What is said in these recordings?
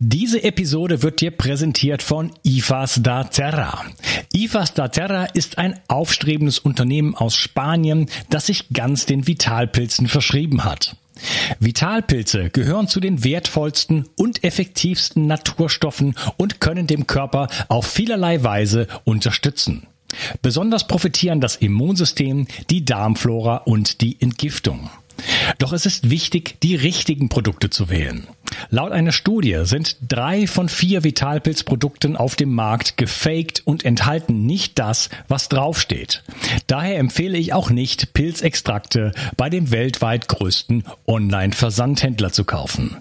Diese Episode wird dir präsentiert von IFAS da Terra. IFAS da Terra ist ein aufstrebendes Unternehmen aus Spanien, das sich ganz den Vitalpilzen verschrieben hat. Vitalpilze gehören zu den wertvollsten und effektivsten Naturstoffen und können dem Körper auf vielerlei Weise unterstützen. Besonders profitieren das Immunsystem, die Darmflora und die Entgiftung. Doch es ist wichtig, die richtigen Produkte zu wählen. Laut einer Studie sind drei von vier Vitalpilzprodukten auf dem Markt gefaked und enthalten nicht das, was draufsteht. Daher empfehle ich auch nicht, Pilzextrakte bei dem weltweit größten Online-Versandhändler zu kaufen.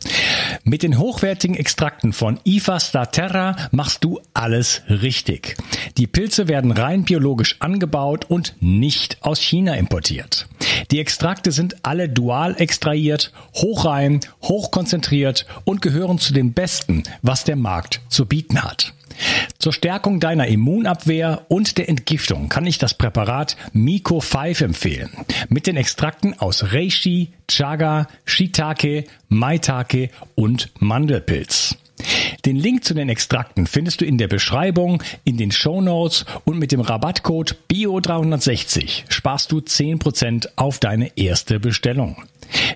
Mit den hochwertigen Extrakten von IFA Staterra machst du alles richtig. Die Pilze werden rein biologisch angebaut und nicht aus China importiert. Die Extrakte sind alle dual extrahiert, hochrein, hochkonzentriert und gehören zu den besten, was der Markt zu bieten hat. Zur Stärkung deiner Immunabwehr und der Entgiftung kann ich das Präparat Miko 5 empfehlen. Mit den Extrakten aus Reishi, Chaga, Shiitake, Maitake und Mandelpilz. Den Link zu den Extrakten findest du in der Beschreibung, in den Show Notes und mit dem Rabattcode BIO360 sparst du 10% auf deine erste Bestellung.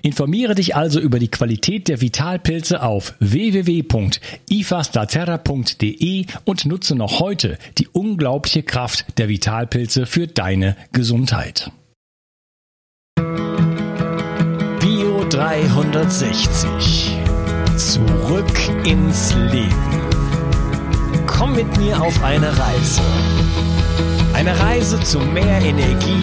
Informiere dich also über die Qualität der Vitalpilze auf www.ifastaterra.de und nutze noch heute die unglaubliche Kraft der Vitalpilze für deine Gesundheit. Bio 360 Zurück ins Leben. Komm mit mir auf eine Reise. Eine Reise zu mehr Energie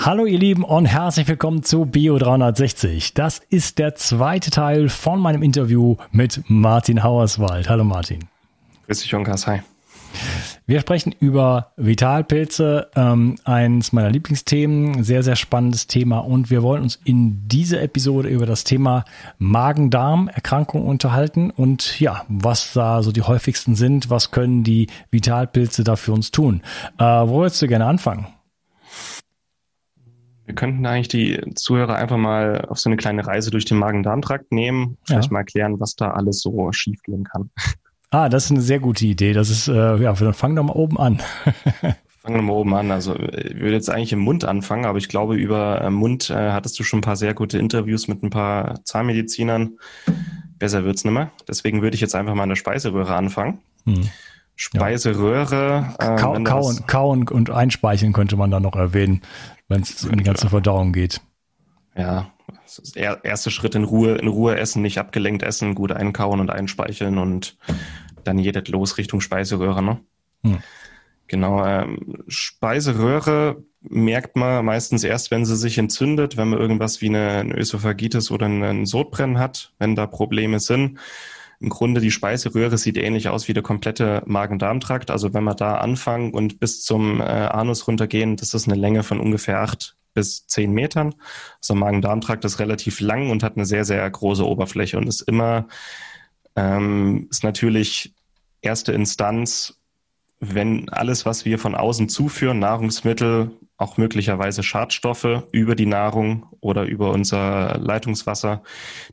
Hallo ihr Lieben und herzlich willkommen zu Bio 360. Das ist der zweite Teil von meinem Interview mit Martin Hauerswald. Hallo Martin. Grüß dich, Jonkas. Hi. Wir sprechen über Vitalpilze, ähm, eins meiner Lieblingsthemen, sehr, sehr spannendes Thema. Und wir wollen uns in dieser Episode über das Thema Magen-Darm-Erkrankung unterhalten und ja, was da so die häufigsten sind, was können die Vitalpilze da für uns tun. Äh, wo würdest du gerne anfangen? Wir könnten eigentlich die Zuhörer einfach mal auf so eine kleine Reise durch den Magen-Darm-Trakt nehmen, vielleicht ja. mal erklären, was da alles so schiefgehen kann. Ah, das ist eine sehr gute Idee. Das ist, äh, ja, dann fang doch mal oben an. Fangen wir mal oben an. Also ich würde jetzt eigentlich im Mund anfangen, aber ich glaube, über äh, Mund äh, hattest du schon ein paar sehr gute Interviews mit ein paar Zahnmedizinern. Besser wird's nicht mehr. Deswegen würde ich jetzt einfach mal an der Speiseröhre anfangen. Hm. Speiseröhre. Ja. Kau, äh, Kau, und, Kau und, einspeicheln könnte man da noch erwähnen, wenn es um die ganze Verdauung geht. Ja, der erste Schritt in Ruhe, in Ruhe essen, nicht abgelenkt essen, gut einkauen und einspeicheln und dann jedet los Richtung Speiseröhre, ne? Hm. Genau, ähm, Speiseröhre merkt man meistens erst, wenn sie sich entzündet, wenn man irgendwas wie eine, eine Ösophagitis oder einen Sodbrennen hat, wenn da Probleme sind. Im Grunde die Speiseröhre sieht ähnlich aus wie der komplette Magen-Darm-Trakt. Also wenn wir da anfangen und bis zum äh, Anus runtergehen, das ist eine Länge von ungefähr acht bis zehn Metern. Also Magen-Darm-Trakt ist relativ lang und hat eine sehr, sehr große Oberfläche und ist immer, ähm, ist natürlich erste Instanz wenn alles, was wir von außen zuführen, Nahrungsmittel, auch möglicherweise Schadstoffe über die Nahrung oder über unser Leitungswasser,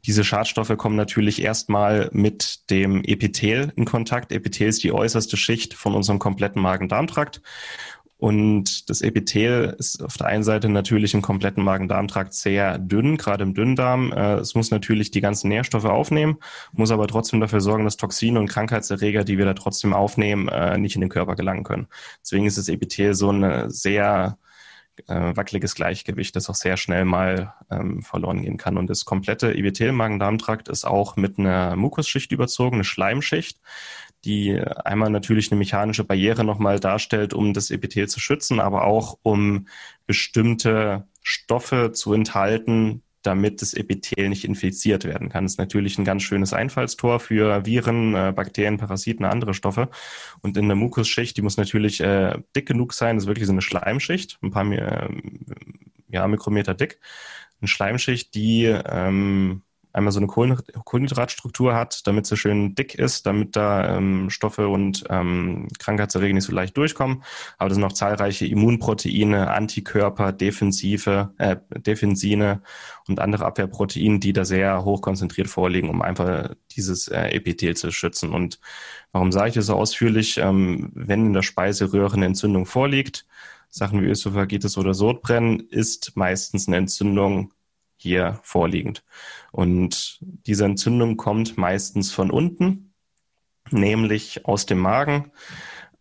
diese Schadstoffe kommen natürlich erstmal mit dem Epithel in Kontakt. Epithel ist die äußerste Schicht von unserem kompletten Magen-Darm-Trakt. Und das Epithel ist auf der einen Seite natürlich im kompletten Magen-Darm-Trakt sehr dünn, gerade im Dünndarm. Äh, es muss natürlich die ganzen Nährstoffe aufnehmen, muss aber trotzdem dafür sorgen, dass Toxine und Krankheitserreger, die wir da trotzdem aufnehmen, äh, nicht in den Körper gelangen können. Deswegen ist das Epithel so ein sehr äh, wackeliges Gleichgewicht, das auch sehr schnell mal ähm, verloren gehen kann. Und das komplette Epithel-Magen-Darm-Trakt ist auch mit einer Mukusschicht überzogen, eine Schleimschicht die einmal natürlich eine mechanische Barriere nochmal darstellt, um das Epithel zu schützen, aber auch um bestimmte Stoffe zu enthalten, damit das Epithel nicht infiziert werden kann. Das ist natürlich ein ganz schönes Einfallstor für Viren, äh, Bakterien, Parasiten, andere Stoffe. Und in der Mukusschicht, die muss natürlich äh, dick genug sein, das ist wirklich so eine Schleimschicht, ein paar äh, ja, Mikrometer dick. Eine Schleimschicht, die ähm, einmal so eine Kohlenhydratstruktur hat, damit sie schön dick ist, damit da ähm, Stoffe und ähm, Krankheitserreger nicht so leicht durchkommen. Aber das sind noch zahlreiche Immunproteine, Antikörper, Defensive, äh, Defensine und andere Abwehrproteine, die da sehr hoch konzentriert vorliegen, um einfach dieses äh, Epithel zu schützen. Und warum sage ich das so ausführlich? Ähm, wenn in der Speiseröhre eine Entzündung vorliegt, Sachen wie Ösophagitis oder Sodbrennen, ist meistens eine Entzündung hier vorliegend. Und diese Entzündung kommt meistens von unten, nämlich aus dem Magen.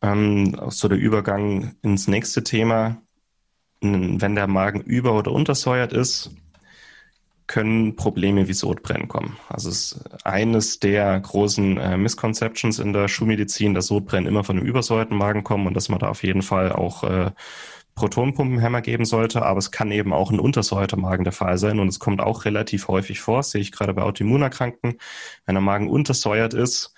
Ähm, so der Übergang ins nächste Thema. Wenn der Magen über- oder untersäuert ist, können Probleme wie Sodbrennen kommen. Also es ist eines der großen äh, Misconceptions in der Schulmedizin, dass Sodbrennen immer von einem übersäuerten Magen kommen und dass man da auf jeden Fall auch äh, Protonpumpenhämmer geben sollte, aber es kann eben auch ein untersäuerter Magen der Fall sein und es kommt auch relativ häufig vor, sehe ich gerade bei Autoimmunerkrankten. Wenn der Magen untersäuert ist,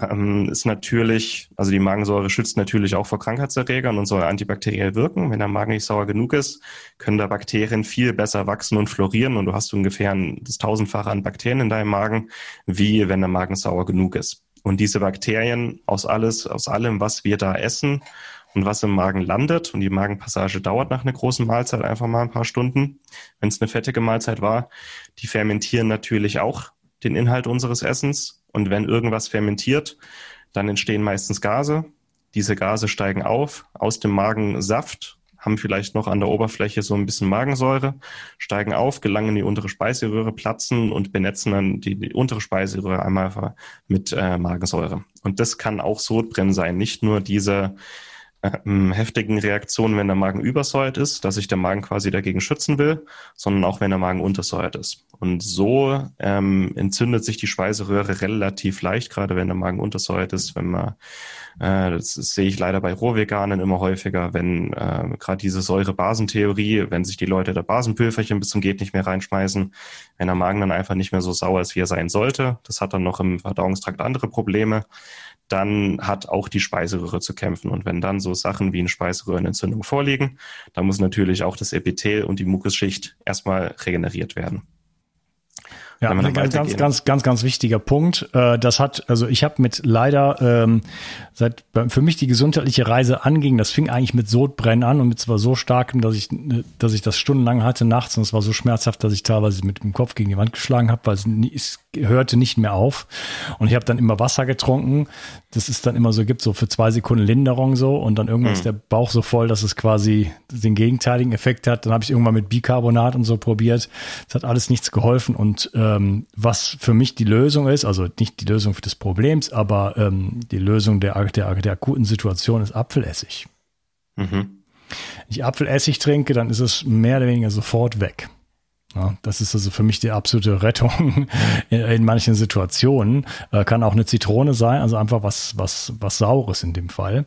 ähm, ist natürlich, also die Magensäure schützt natürlich auch vor Krankheitserregern und soll antibakteriell wirken. Wenn der Magen nicht sauer genug ist, können da Bakterien viel besser wachsen und florieren und du hast ungefähr das tausendfache an Bakterien in deinem Magen, wie wenn der Magen sauer genug ist. Und diese Bakterien aus alles, aus allem, was wir da essen, und was im Magen landet. Und die Magenpassage dauert nach einer großen Mahlzeit einfach mal ein paar Stunden. Wenn es eine fettige Mahlzeit war, die fermentieren natürlich auch den Inhalt unseres Essens. Und wenn irgendwas fermentiert, dann entstehen meistens Gase. Diese Gase steigen auf aus dem Magensaft, haben vielleicht noch an der Oberfläche so ein bisschen Magensäure, steigen auf, gelangen in die untere Speiseröhre, platzen und benetzen dann die, die untere Speiseröhre einmal mit äh, Magensäure. Und das kann auch Sodbrennen sein, nicht nur diese ähm, heftigen Reaktionen, wenn der Magen übersäuert ist, dass sich der Magen quasi dagegen schützen will, sondern auch wenn der Magen untersäuert ist. Und so ähm, entzündet sich die Speiseröhre relativ leicht, gerade wenn der Magen untersäuert ist, wenn man äh, das sehe ich leider bei Rohveganen immer häufiger, wenn äh, gerade diese Säure-Basentheorie, wenn sich die Leute da Basenpülverchen bis zum Geht nicht mehr reinschmeißen, wenn der Magen dann einfach nicht mehr so sauer ist, wie er sein sollte, das hat dann noch im Verdauungstrakt andere Probleme, dann hat auch die Speiseröhre zu kämpfen. Und wenn dann so Sachen wie eine Speiseröhrenentzündung vorliegen, dann muss natürlich auch das Epithel und die Mukusschicht erstmal regeneriert werden. Ja, ein ganz, ganz, ganz, ganz, ganz wichtiger Punkt. Äh, das hat, also ich habe mit leider ähm, seit für mich die gesundheitliche Reise anging, das fing eigentlich mit Sodbrennen an und mit zwar so starkem, dass ich, dass ich das stundenlang hatte nachts und es war so schmerzhaft, dass ich teilweise mit dem Kopf gegen die Wand geschlagen habe, weil es, es hörte nicht mehr auf. Und ich habe dann immer Wasser getrunken. Das ist dann immer so, gibt so für zwei Sekunden Linderung so und dann irgendwann mhm. ist der Bauch so voll, dass es quasi den gegenteiligen Effekt hat. Dann habe ich irgendwann mit Bicarbonat und so probiert. Es hat alles nichts geholfen und äh, ähm, was für mich die Lösung ist, also nicht die Lösung des Problems, aber ähm, die Lösung der, der, der akuten Situation ist Apfelessig. Mhm. Wenn ich Apfelessig trinke, dann ist es mehr oder weniger sofort weg. Ja, das ist also für mich die absolute Rettung in, in manchen Situationen. Äh, kann auch eine Zitrone sein, also einfach was, was, was Saures in dem Fall.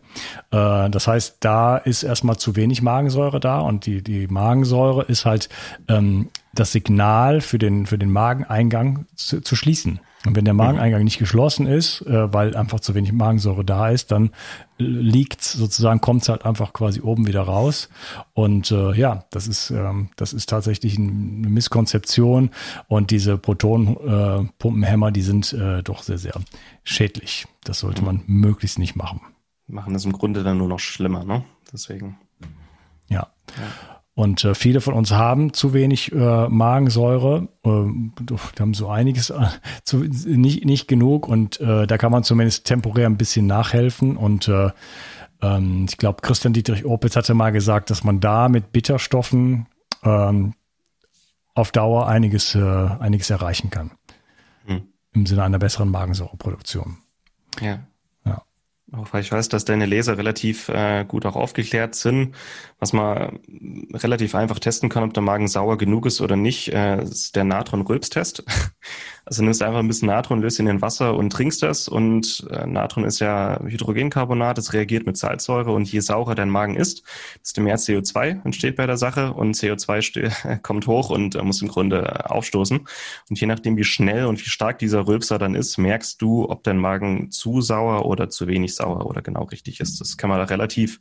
Äh, das heißt, da ist erstmal zu wenig Magensäure da und die, die Magensäure ist halt ähm, das Signal für den, für den Mageneingang zu, zu schließen. Und wenn der Mageneingang nicht geschlossen ist, äh, weil einfach zu wenig Magensäure da ist, dann liegt sozusagen, kommt es halt einfach quasi oben wieder raus. Und äh, ja, das ist, ähm, das ist tatsächlich eine Misskonzeption. Und diese Protonenpumpenhämmer, äh, die sind äh, doch sehr, sehr schädlich. Das sollte man möglichst nicht machen. Machen das im Grunde dann nur noch schlimmer, ne? Deswegen. Ja. ja. Und äh, viele von uns haben zu wenig äh, Magensäure. Äh, wir haben so einiges, äh, zu, nicht, nicht genug. Und äh, da kann man zumindest temporär ein bisschen nachhelfen. Und äh, ähm, ich glaube, Christian Dietrich Opitz hatte mal gesagt, dass man da mit Bitterstoffen ähm, auf Dauer einiges, äh, einiges erreichen kann. Hm. Im Sinne einer besseren Magensäureproduktion. Ja. Auch weil ich weiß, dass deine Leser relativ äh, gut auch aufgeklärt sind. Was man relativ einfach testen kann, ob der Magen sauer genug ist oder nicht, äh, ist der Natron-Rülpstest. Also nimmst einfach ein bisschen Natron, löst ihn in Wasser und trinkst das. Und äh, Natron ist ja Hydrogencarbonat, es reagiert mit Salzsäure. Und je saurer dein Magen ist, desto mehr CO2 entsteht bei der Sache. Und CO2 kommt hoch und äh, muss im Grunde äh, aufstoßen. Und je nachdem, wie schnell und wie stark dieser Rülpser dann ist, merkst du, ob dein Magen zu sauer oder zu wenig sauer oder genau richtig ist. Das kann man da relativ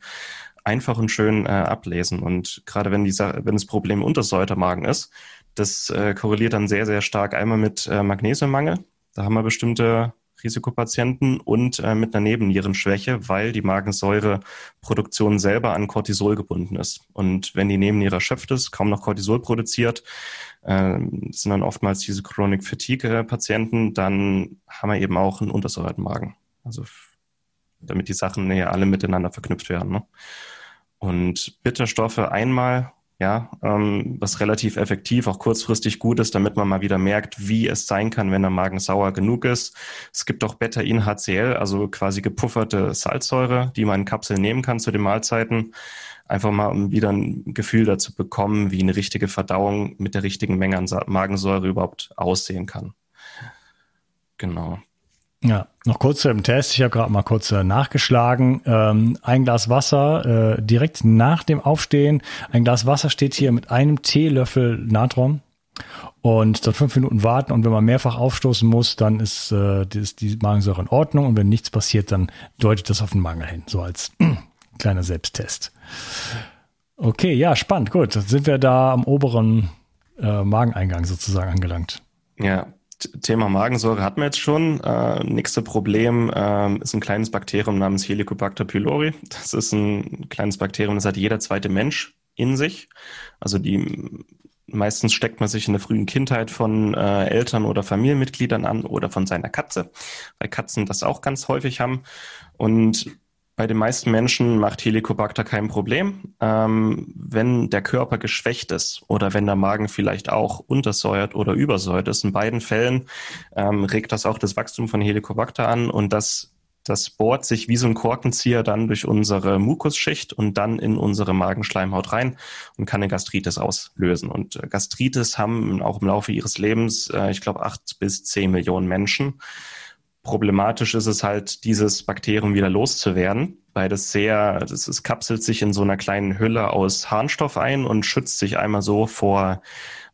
einfach und schön äh, ablesen. Und gerade wenn, die, wenn das Problem Untersäutermagen ist, das äh, korreliert dann sehr, sehr stark einmal mit äh, Magnesiummangel. Da haben wir bestimmte Risikopatienten und äh, mit einer Nebennierenschwäche, weil die Magensäureproduktion selber an Cortisol gebunden ist. Und wenn die Nebenniere erschöpft ist, kaum noch Cortisol produziert, äh, sind dann oftmals diese Chronic Fatigue-Patienten, dann haben wir eben auch einen untersäuerten Magen. Also damit die Sachen ja alle miteinander verknüpft werden. Ne? Und Bitterstoffe einmal ja, ähm, was relativ effektiv, auch kurzfristig gut ist, damit man mal wieder merkt, wie es sein kann, wenn der Magen sauer genug ist. Es gibt auch Beta-In-HCl, also quasi gepufferte Salzsäure, die man in Kapseln nehmen kann zu den Mahlzeiten. Einfach mal, um wieder ein Gefühl dazu bekommen, wie eine richtige Verdauung mit der richtigen Menge an Magensäure überhaupt aussehen kann. Genau. Ja, noch kurz zu dem Test. Ich habe gerade mal kurz äh, nachgeschlagen. Ähm, ein Glas Wasser äh, direkt nach dem Aufstehen. Ein Glas Wasser steht hier mit einem Teelöffel Natron. Und dann fünf Minuten warten und wenn man mehrfach aufstoßen muss, dann ist, äh, ist die Magensäure in Ordnung und wenn nichts passiert, dann deutet das auf den Mangel hin. So als kleiner Selbsttest. Okay, ja, spannend, gut. Dann sind wir da am oberen äh, Mageneingang sozusagen angelangt. Ja, Thema Magensäure hatten wir jetzt schon. Äh, nächste Problem äh, ist ein kleines Bakterium namens Helicobacter pylori. Das ist ein kleines Bakterium, das hat jeder zweite Mensch in sich. Also die meistens steckt man sich in der frühen Kindheit von äh, Eltern oder Familienmitgliedern an oder von seiner Katze, weil Katzen das auch ganz häufig haben. Und bei den meisten Menschen macht Helicobacter kein Problem. Ähm, wenn der Körper geschwächt ist oder wenn der Magen vielleicht auch untersäuert oder übersäuert ist, in beiden Fällen ähm, regt das auch das Wachstum von Helicobacter an und das, das bohrt sich wie so ein Korkenzieher dann durch unsere Mukusschicht und dann in unsere Magenschleimhaut rein und kann eine Gastritis auslösen. Und äh, Gastritis haben auch im Laufe ihres Lebens, äh, ich glaube, acht bis zehn Millionen Menschen. Problematisch ist es halt, dieses Bakterium wieder loszuwerden, weil das sehr, das ist, kapselt sich in so einer kleinen Hülle aus Harnstoff ein und schützt sich einmal so vor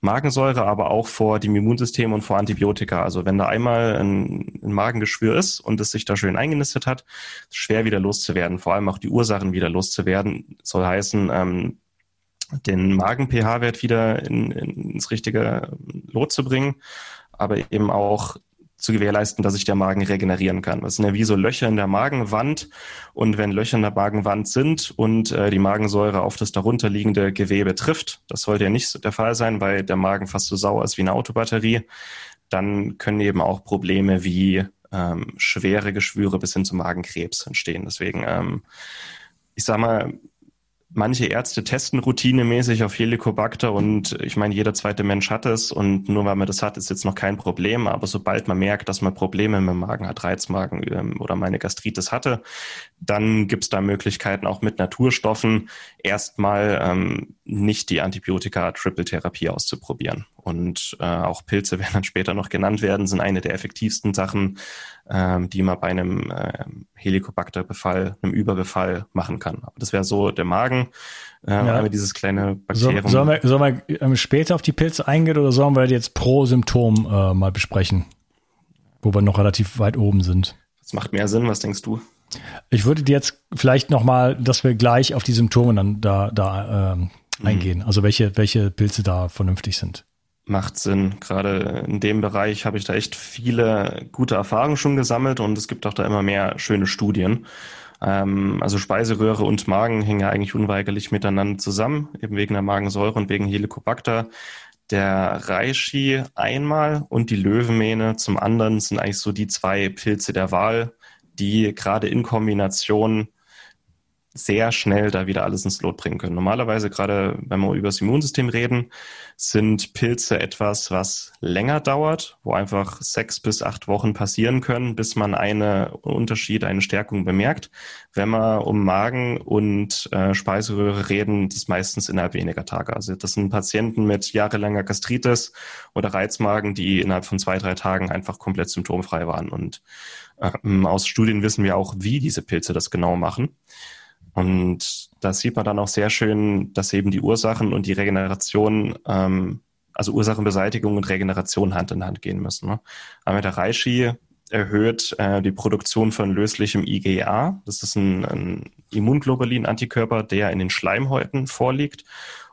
Magensäure, aber auch vor dem Immunsystem und vor Antibiotika. Also wenn da einmal ein, ein Magengeschwür ist und es sich da schön eingenistet hat, schwer wieder loszuwerden, vor allem auch die Ursachen wieder loszuwerden, soll heißen, ähm, den Magen-pH-Wert wieder in, in, ins richtige Lot zu bringen, aber eben auch zu gewährleisten, dass sich der Magen regenerieren kann. Das sind ja wie so Löcher in der Magenwand. Und wenn Löcher in der Magenwand sind und äh, die Magensäure auf das darunterliegende Gewebe trifft, das sollte ja nicht der Fall sein, weil der Magen fast so sauer ist wie eine Autobatterie, dann können eben auch Probleme wie ähm, schwere Geschwüre bis hin zum Magenkrebs entstehen. Deswegen, ähm, ich sag mal, manche Ärzte testen routinemäßig auf Helicobacter und ich meine, jeder zweite Mensch hat es und nur weil man das hat, ist jetzt noch kein Problem. Aber sobald man merkt, dass man Probleme mit dem Magen hat, Reizmagen ähm, oder meine Gastritis hatte, dann gibt es da Möglichkeiten auch mit Naturstoffen erstmal ähm, nicht die Antibiotika-Triple-Therapie auszuprobieren. Und äh, auch Pilze werden dann später noch genannt werden, sind eine der effektivsten Sachen, ähm, die man bei einem äh, Helicobacter-Befall, einem Überbefall machen kann. Aber das wäre so der Magen, äh, ja. dieses kleine Bakterium. So, sollen, wir, sollen wir ähm, später auf die Pilze eingehen oder sollen wir jetzt pro Symptom äh, mal besprechen? Wo wir noch relativ weit oben sind. Das macht mehr Sinn, was denkst du? Ich würde dir jetzt vielleicht nochmal, dass wir gleich auf die Symptome dann da, da ähm, mhm. eingehen. Also welche, welche Pilze da vernünftig sind macht Sinn. Gerade in dem Bereich habe ich da echt viele gute Erfahrungen schon gesammelt und es gibt auch da immer mehr schöne Studien. Ähm, also Speiseröhre und Magen hängen ja eigentlich unweigerlich miteinander zusammen, eben wegen der Magensäure und wegen Helicobacter. Der Reishi einmal und die Löwenmähne zum anderen sind eigentlich so die zwei Pilze der Wahl, die gerade in Kombination sehr schnell da wieder alles ins Lot bringen können. Normalerweise, gerade wenn wir über das Immunsystem reden, sind Pilze etwas, was länger dauert, wo einfach sechs bis acht Wochen passieren können, bis man einen Unterschied, eine Stärkung bemerkt. Wenn wir um Magen und äh, Speiseröhre reden, das meistens innerhalb weniger Tage. Also das sind Patienten mit jahrelanger Gastritis oder Reizmagen, die innerhalb von zwei, drei Tagen einfach komplett symptomfrei waren. Und aus Studien wissen wir auch, wie diese Pilze das genau machen. Und da sieht man dann auch sehr schön, dass eben die Ursachen und die Regeneration, ähm, also Ursachenbeseitigung und Regeneration Hand in Hand gehen müssen. Ne? Der Reishi erhöht äh, die Produktion von löslichem IgA. Das ist ein, ein Immunglobulin-Antikörper, der in den Schleimhäuten vorliegt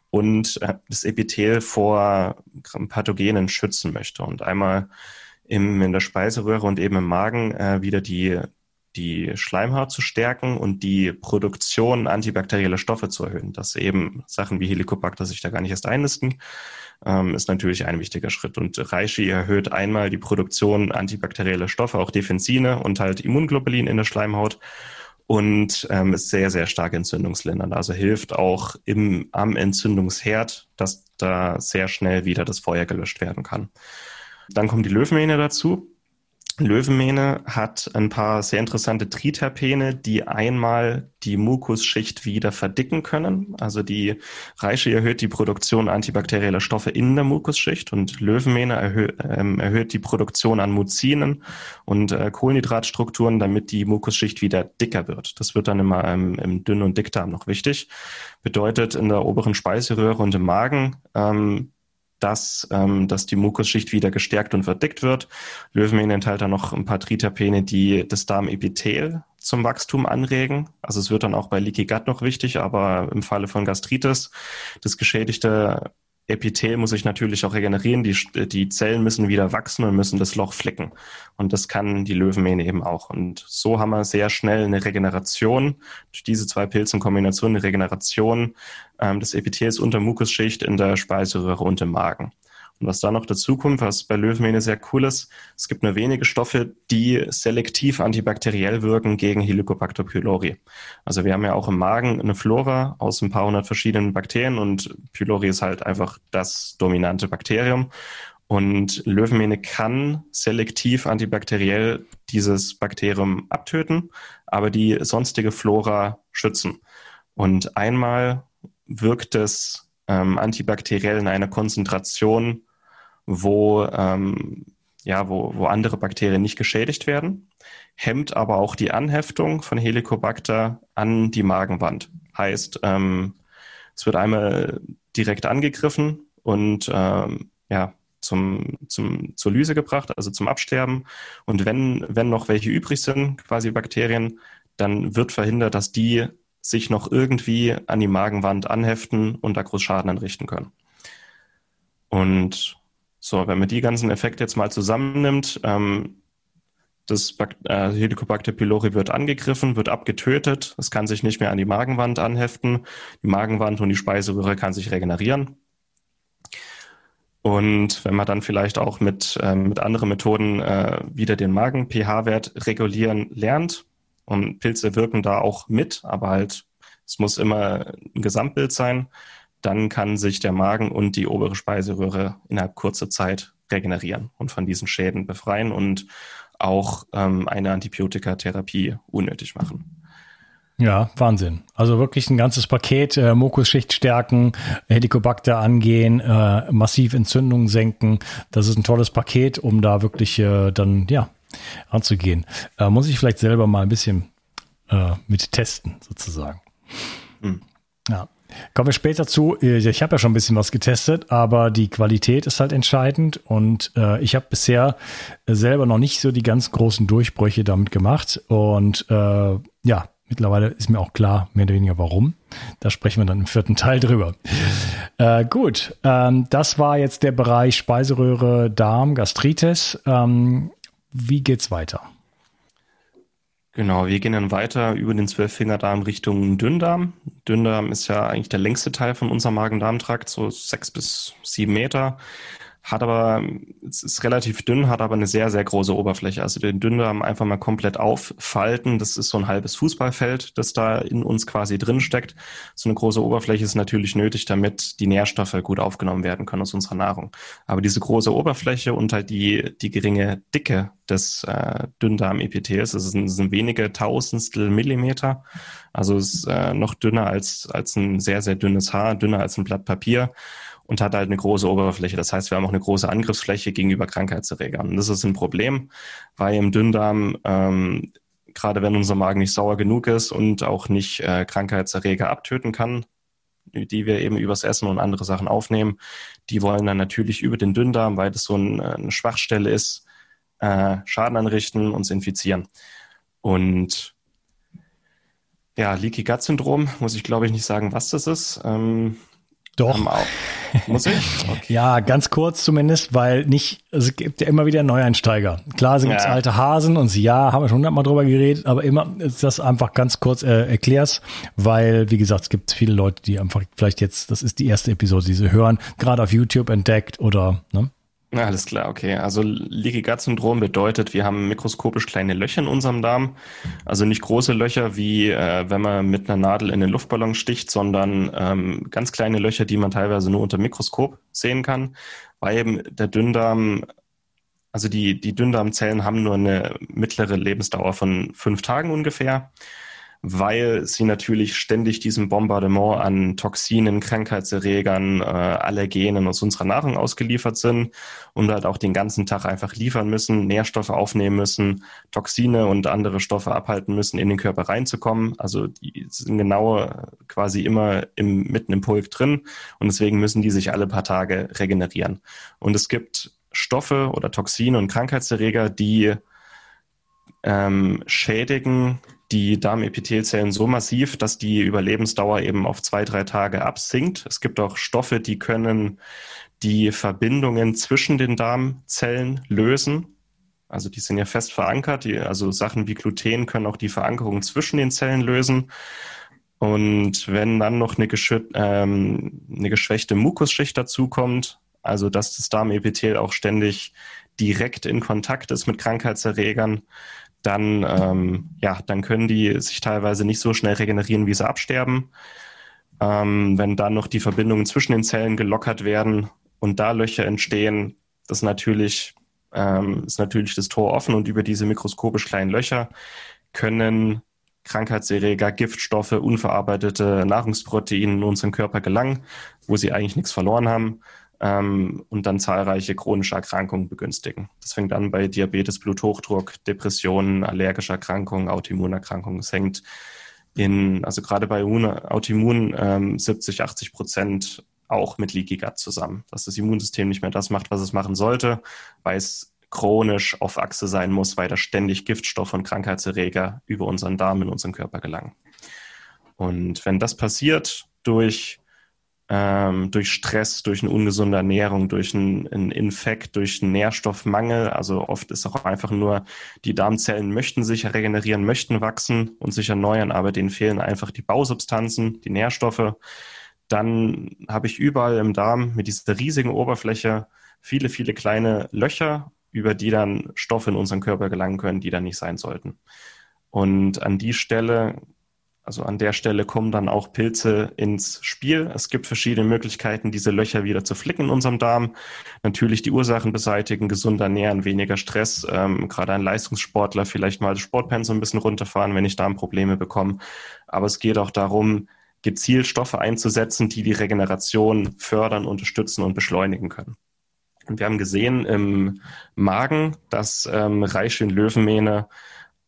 und äh, das Epithel vor Pathogenen schützen möchte. Und einmal im, in der Speiseröhre und eben im Magen äh, wieder die die Schleimhaut zu stärken und die Produktion antibakterieller Stoffe zu erhöhen. Dass eben Sachen wie Helicobacter sich da gar nicht erst einnisten, ähm, ist natürlich ein wichtiger Schritt. Und Reishi erhöht einmal die Produktion antibakterieller Stoffe, auch Defensine und halt Immunglobulin in der Schleimhaut und ähm, ist sehr, sehr stark entzündungslindernd. Also hilft auch im, am Entzündungsherd, dass da sehr schnell wieder das Feuer gelöscht werden kann. Dann kommt die Löwenmähne dazu. Löwenmähne hat ein paar sehr interessante Triterpene, die einmal die Mukusschicht wieder verdicken können. Also die Reishi erhöht die Produktion antibakterieller Stoffe in der Mukusschicht und Löwenmähne erhö ähm, erhöht die Produktion an Muzinen und äh, Kohlenhydratstrukturen, damit die Mukusschicht wieder dicker wird. Das wird dann immer ähm, im Dünn- und Dickdarm noch wichtig. Bedeutet in der oberen Speiseröhre und im Magen ähm, dass, ähm, dass die Mukusschicht wieder gestärkt und verdickt wird. Löwenmähne enthält dann noch ein paar Triterpene, die das Darmepithel zum Wachstum anregen. Also es wird dann auch bei Leaky Gut noch wichtig, aber im Falle von Gastritis, das geschädigte Epithel muss sich natürlich auch regenerieren. Die, die Zellen müssen wieder wachsen und müssen das Loch flicken. Und das kann die Löwenmähne eben auch. Und so haben wir sehr schnell eine Regeneration durch diese zwei Pilze in Kombination, eine Regeneration ähm, des Epithels unter Mukusschicht in der Speiseröhre und im Magen. Und was da noch dazu kommt, was bei Löwenmähne sehr cool ist, es gibt nur wenige Stoffe, die selektiv antibakteriell wirken gegen Helicobacter pylori. Also wir haben ja auch im Magen eine Flora aus ein paar hundert verschiedenen Bakterien und Pylori ist halt einfach das dominante Bakterium. Und Löwenmähne kann selektiv antibakteriell dieses Bakterium abtöten, aber die sonstige Flora schützen. Und einmal wirkt es ähm, antibakteriell in einer Konzentration, wo, ähm, ja, wo, wo andere Bakterien nicht geschädigt werden, hemmt aber auch die Anheftung von Helicobacter an die Magenwand. Heißt, ähm, es wird einmal direkt angegriffen und ähm, ja, zum, zum, zur Lyse gebracht, also zum Absterben. Und wenn, wenn noch welche übrig sind, quasi Bakterien, dann wird verhindert, dass die sich noch irgendwie an die Magenwand anheften und da groß Schaden anrichten können. Und so, wenn man die ganzen Effekte jetzt mal zusammennimmt, ähm, das äh, Helicobacter pylori wird angegriffen, wird abgetötet. Es kann sich nicht mehr an die Magenwand anheften. Die Magenwand und die Speiseröhre kann sich regenerieren. Und wenn man dann vielleicht auch mit, ähm, mit anderen Methoden äh, wieder den Magen-pH-Wert regulieren lernt, und Pilze wirken da auch mit, aber halt Es muss immer ein Gesamtbild sein. Dann kann sich der Magen und die obere Speiseröhre innerhalb kurzer Zeit regenerieren und von diesen Schäden befreien und auch ähm, eine Antibiotikatherapie unnötig machen. Ja, Wahnsinn. Also wirklich ein ganzes Paket, äh, Mokusschicht stärken, Helicobacter angehen, äh, massiv Entzündungen senken. Das ist ein tolles Paket, um da wirklich äh, dann, ja, anzugehen. Äh, muss ich vielleicht selber mal ein bisschen äh, mit testen, sozusagen. Hm. Ja. Kommen wir später zu. Ich habe ja schon ein bisschen was getestet, aber die Qualität ist halt entscheidend und äh, ich habe bisher selber noch nicht so die ganz großen Durchbrüche damit gemacht und äh, ja, mittlerweile ist mir auch klar, mehr oder weniger warum. Da sprechen wir dann im vierten Teil drüber. Äh, gut, ähm, das war jetzt der Bereich Speiseröhre, Darm, Gastritis. Ähm, wie geht's weiter? Genau, wir gehen dann weiter über den Zwölffingerdarm Richtung Dünndarm. Dünndarm ist ja eigentlich der längste Teil von unserem Magen-Darm-Trakt, so sechs bis sieben Meter hat aber, es ist relativ dünn, hat aber eine sehr, sehr große Oberfläche. Also den Dünndarm einfach mal komplett auffalten. Das ist so ein halbes Fußballfeld, das da in uns quasi drin steckt. So eine große Oberfläche ist natürlich nötig, damit die Nährstoffe gut aufgenommen werden können aus unserer Nahrung. Aber diese große Oberfläche und halt die, die geringe Dicke des äh, Dünndarmepithels, das sind, sind wenige Tausendstel Millimeter. Also es ist äh, noch dünner als, als ein sehr, sehr dünnes Haar, dünner als ein Blatt Papier und hat halt eine große Oberfläche. Das heißt, wir haben auch eine große Angriffsfläche gegenüber Krankheitserregern. Und das ist ein Problem, weil im Dünndarm, ähm, gerade wenn unser Magen nicht sauer genug ist und auch nicht äh, Krankheitserreger abtöten kann, die wir eben übers Essen und andere Sachen aufnehmen, die wollen dann natürlich über den Dünndarm, weil das so ein, äh, eine Schwachstelle ist, äh, Schaden anrichten, uns infizieren. Und ja, Leaky Gut Syndrom, muss ich glaube ich nicht sagen, was das ist. Ähm, doch. Muss ich? Okay. ja, ganz kurz zumindest, weil nicht, also es gibt ja immer wieder Neueinsteiger. Klar sind ja. es alte Hasen und sie, ja, haben wir schon hundertmal drüber geredet, aber immer ist das einfach ganz kurz äh, erklärst, weil, wie gesagt, es gibt viele Leute, die einfach vielleicht jetzt, das ist die erste Episode, die sie hören, gerade auf YouTube entdeckt oder, ne? Alles klar, okay. Also Leaky Gut Syndrom bedeutet, wir haben mikroskopisch kleine Löcher in unserem Darm. Also nicht große Löcher, wie äh, wenn man mit einer Nadel in den Luftballon sticht, sondern ähm, ganz kleine Löcher, die man teilweise nur unter Mikroskop sehen kann, weil eben der Dünndarm, also die, die Dünndarmzellen haben nur eine mittlere Lebensdauer von fünf Tagen ungefähr weil sie natürlich ständig diesem Bombardement an Toxinen, Krankheitserregern, äh, Allergenen aus unserer Nahrung ausgeliefert sind und halt auch den ganzen Tag einfach liefern müssen, Nährstoffe aufnehmen müssen, Toxine und andere Stoffe abhalten müssen, in den Körper reinzukommen. Also die sind genau quasi immer im, mitten im Pulk drin und deswegen müssen die sich alle paar Tage regenerieren. Und es gibt Stoffe oder Toxine und Krankheitserreger, die ähm, schädigen die Darmepithelzellen so massiv, dass die Überlebensdauer eben auf zwei, drei Tage absinkt. Es gibt auch Stoffe, die können die Verbindungen zwischen den Darmzellen lösen. Also die sind ja fest verankert. Die, also Sachen wie Gluten können auch die Verankerung zwischen den Zellen lösen. Und wenn dann noch eine, ähm, eine geschwächte Mukusschicht dazukommt, also dass das Darmepithel auch ständig direkt in Kontakt ist mit Krankheitserregern, dann, ähm, ja, dann können die sich teilweise nicht so schnell regenerieren, wie sie absterben. Ähm, wenn dann noch die Verbindungen zwischen den Zellen gelockert werden und da Löcher entstehen, das natürlich, ähm, ist natürlich das Tor offen und über diese mikroskopisch kleinen Löcher können Krankheitserreger, Giftstoffe, unverarbeitete Nahrungsproteine in unseren Körper gelangen, wo sie eigentlich nichts verloren haben ähm, und dann zahlreiche chronische Erkrankungen begünstigen. Das fängt an bei Diabetes, Bluthochdruck, Depressionen, allergische Erkrankungen, Autoimmunerkrankungen. Es hängt in, also gerade bei Autoimmun ähm, 70, 80 Prozent auch mit Leaky Gut zusammen, dass das Immunsystem nicht mehr das macht, was es machen sollte, weil es chronisch auf Achse sein muss, weil da ständig Giftstoffe und Krankheitserreger über unseren Darm in unseren Körper gelangen. Und wenn das passiert durch ähm, durch Stress, durch eine ungesunde Ernährung, durch einen, einen Infekt, durch einen Nährstoffmangel. Also oft ist auch einfach nur, die Darmzellen möchten sich regenerieren, möchten wachsen und sich erneuern, aber denen fehlen einfach die Bausubstanzen, die Nährstoffe. Dann habe ich überall im Darm mit dieser riesigen Oberfläche viele, viele kleine Löcher, über die dann Stoffe in unseren Körper gelangen können, die da nicht sein sollten. Und an die Stelle also an der Stelle kommen dann auch Pilze ins Spiel. Es gibt verschiedene Möglichkeiten, diese Löcher wieder zu flicken in unserem Darm. Natürlich die Ursachen beseitigen, gesunder ernähren, weniger Stress. Ähm, gerade ein Leistungssportler vielleicht mal das Sportpensum ein bisschen runterfahren, wenn ich Darmprobleme bekomme. Aber es geht auch darum, gezielt Stoffe einzusetzen, die die Regeneration fördern, unterstützen und beschleunigen können. Und wir haben gesehen im Magen, dass ähm, Reiche in Löwenmähne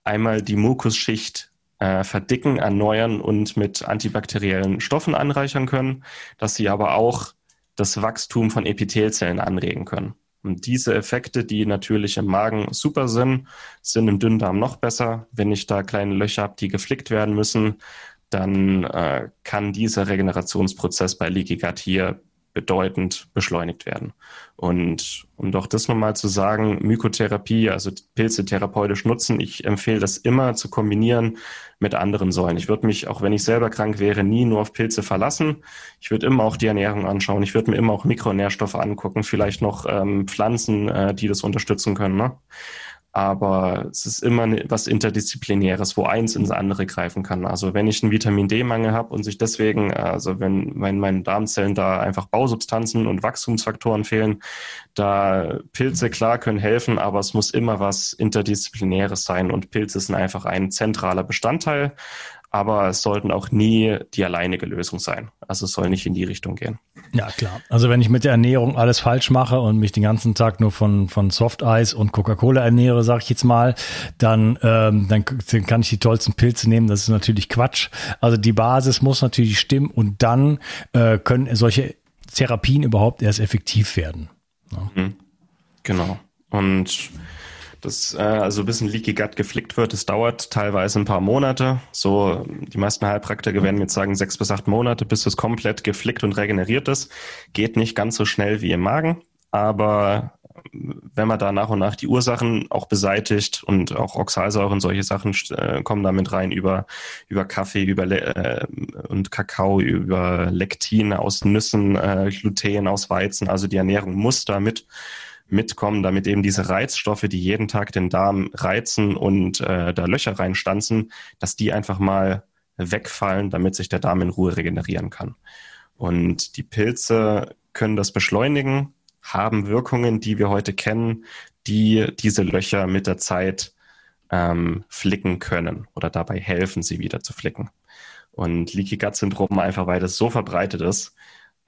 einmal die Mukusschicht äh, verdicken, erneuern und mit antibakteriellen Stoffen anreichern können, dass sie aber auch das Wachstum von Epithelzellen anregen können. Und diese Effekte, die natürlich im Magen super sind, sind im Dünndarm noch besser. Wenn ich da kleine Löcher habe, die geflickt werden müssen, dann äh, kann dieser Regenerationsprozess bei Leaky Gut hier bedeutend beschleunigt werden. Und um doch das nochmal zu sagen, Mykotherapie, also Pilze therapeutisch nutzen, ich empfehle das immer zu kombinieren mit anderen Säulen. Ich würde mich, auch wenn ich selber krank wäre, nie nur auf Pilze verlassen. Ich würde immer auch die Ernährung anschauen. Ich würde mir immer auch Mikronährstoffe angucken, vielleicht noch ähm, Pflanzen, äh, die das unterstützen können. Ne? Aber es ist immer was Interdisziplinäres, wo eins ins andere greifen kann. Also wenn ich einen Vitamin D-Mangel habe und sich deswegen, also wenn mein, meinen Darmzellen da einfach Bausubstanzen und Wachstumsfaktoren fehlen, da Pilze klar können helfen, aber es muss immer was Interdisziplinäres sein und Pilze sind einfach ein zentraler Bestandteil aber es sollten auch nie die alleinige Lösung sein. Also es soll nicht in die Richtung gehen. Ja, klar. Also wenn ich mit der Ernährung alles falsch mache und mich den ganzen Tag nur von, von Softeis und Coca-Cola ernähre, sage ich jetzt mal, dann, ähm, dann kann ich die tollsten Pilze nehmen. Das ist natürlich Quatsch. Also die Basis muss natürlich stimmen und dann äh, können solche Therapien überhaupt erst effektiv werden. Ja. Mhm. Genau. Und das äh, also bis ein Leaky Gut geflickt wird, das dauert teilweise ein paar Monate. So, die meisten Heilpraktiker werden jetzt sagen sechs bis acht Monate, bis es komplett geflickt und regeneriert ist. Geht nicht ganz so schnell wie im Magen, aber wenn man da nach und nach die Ursachen auch beseitigt und auch Oxalsäuren, solche Sachen äh, kommen damit rein über, über Kaffee über äh, und Kakao, über Lektin aus Nüssen, äh, Gluten aus Weizen. Also die Ernährung muss damit mitkommen, damit eben diese Reizstoffe, die jeden Tag den Darm reizen und äh, da Löcher reinstanzen, dass die einfach mal wegfallen, damit sich der Darm in Ruhe regenerieren kann. Und die Pilze können das beschleunigen, haben Wirkungen, die wir heute kennen, die diese Löcher mit der Zeit ähm, flicken können oder dabei helfen, sie wieder zu flicken. Und Leaky Gut Syndrom einfach, weil das so verbreitet ist,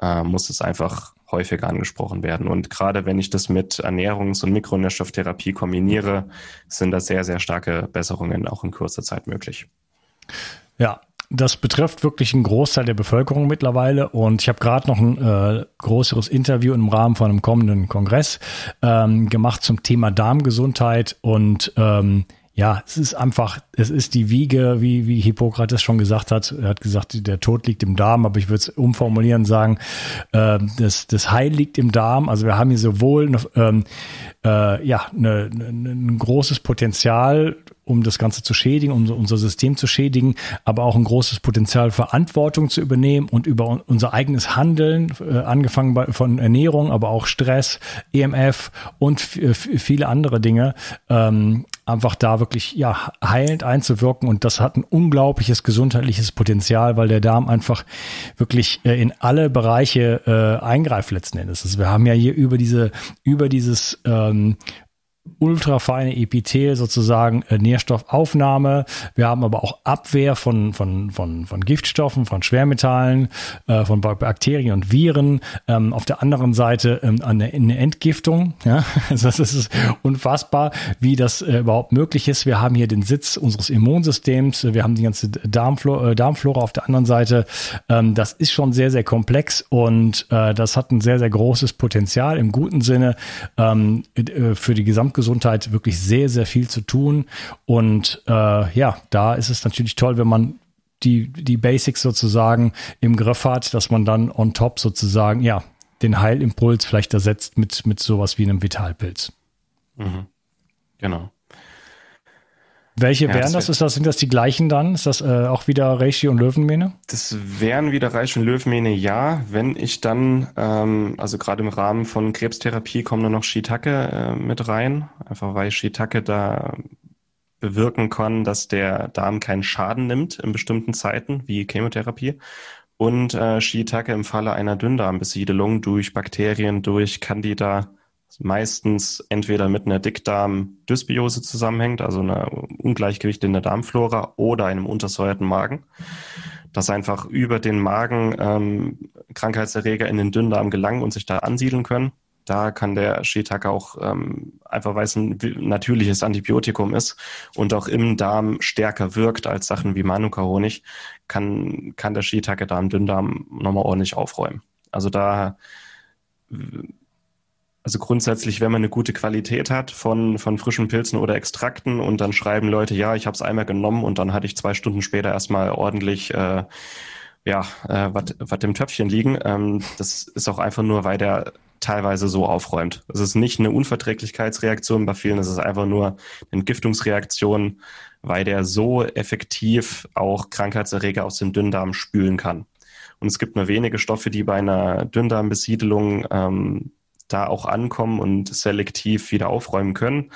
äh, muss es einfach häufiger angesprochen werden. Und gerade wenn ich das mit Ernährungs- und Mikronährstofftherapie kombiniere, sind da sehr, sehr starke Besserungen auch in kurzer Zeit möglich. Ja, das betrifft wirklich einen Großteil der Bevölkerung mittlerweile. Und ich habe gerade noch ein äh, größeres Interview im Rahmen von einem kommenden Kongress ähm, gemacht zum Thema Darmgesundheit. Und ähm, ja, es ist einfach, es ist die Wiege, wie, wie Hippokrates schon gesagt hat. Er hat gesagt, der Tod liegt im Darm, aber ich würde es umformulieren und sagen, äh, das, das Heil liegt im Darm. Also wir haben hier sowohl ähm, äh, ja, ne, ne, ein großes Potenzial, um das Ganze zu schädigen, um unser System zu schädigen, aber auch ein großes Potenzial, Verantwortung zu übernehmen und über unser eigenes Handeln, äh, angefangen von Ernährung, aber auch Stress, EMF und viele andere Dinge, ähm, einfach da wirklich ja heilend einzuwirken und das hat ein unglaubliches gesundheitliches Potenzial, weil der Darm einfach wirklich äh, in alle Bereiche äh, eingreift letzten Endes. Also wir haben ja hier über diese über dieses ähm, ultrafeine Epithel sozusagen äh, Nährstoffaufnahme. Wir haben aber auch Abwehr von, von, von, von Giftstoffen, von Schwermetallen, äh, von Bakterien und Viren. Ähm, auf der anderen Seite ähm, eine, eine Entgiftung. Ja? Also das ist unfassbar, wie das äh, überhaupt möglich ist. Wir haben hier den Sitz unseres Immunsystems. Wir haben die ganze Darmflora, äh, Darmflora auf der anderen Seite. Ähm, das ist schon sehr, sehr komplex und äh, das hat ein sehr, sehr großes Potenzial im guten Sinne ähm, äh, für die gesamte Gesamtgesundheit wirklich sehr, sehr viel zu tun. Und äh, ja, da ist es natürlich toll, wenn man die, die Basics sozusagen im Griff hat, dass man dann on top sozusagen, ja, den Heilimpuls vielleicht ersetzt mit, mit sowas wie einem Vitalpilz. Mhm. Genau. Welche ja, wären das? das? Ist das? Sind das die gleichen dann? Ist das äh, auch wieder Reishi und Löwenmähne? Das wären wieder Reishi und Löwenmähne, ja. Wenn ich dann, ähm, also gerade im Rahmen von Krebstherapie kommen dann noch Shiitake äh, mit rein. Einfach weil Shiitake da bewirken kann, dass der Darm keinen Schaden nimmt in bestimmten Zeiten, wie Chemotherapie. Und äh, Shiitake im Falle einer Dünndarmbesiedelung durch Bakterien, durch Candida, meistens entweder mit einer Dickdarm-Dysbiose zusammenhängt, also einer Ungleichgewicht in der Darmflora oder einem untersäuerten Magen, dass einfach über den Magen ähm, Krankheitserreger in den Dünndarm gelangen und sich da ansiedeln können. Da kann der Shiitake auch ähm, einfach, weil es ein natürliches Antibiotikum ist und auch im Darm stärker wirkt als Sachen wie Manuka-Honig, kann, kann der Shiitake da im Dünndarm nochmal ordentlich aufräumen. Also da also grundsätzlich, wenn man eine gute Qualität hat von, von frischen Pilzen oder Extrakten und dann schreiben Leute, ja, ich habe es einmal genommen und dann hatte ich zwei Stunden später erstmal ordentlich äh, ja, äh, was im Töpfchen liegen. Ähm, das ist auch einfach nur, weil der teilweise so aufräumt. Es ist nicht eine Unverträglichkeitsreaktion, bei vielen ist es einfach nur eine Entgiftungsreaktion, weil der so effektiv auch Krankheitserreger aus dem Dünndarm spülen kann. Und es gibt nur wenige Stoffe, die bei einer Dünndarmbesiedelung ähm, da auch ankommen und selektiv wieder aufräumen können.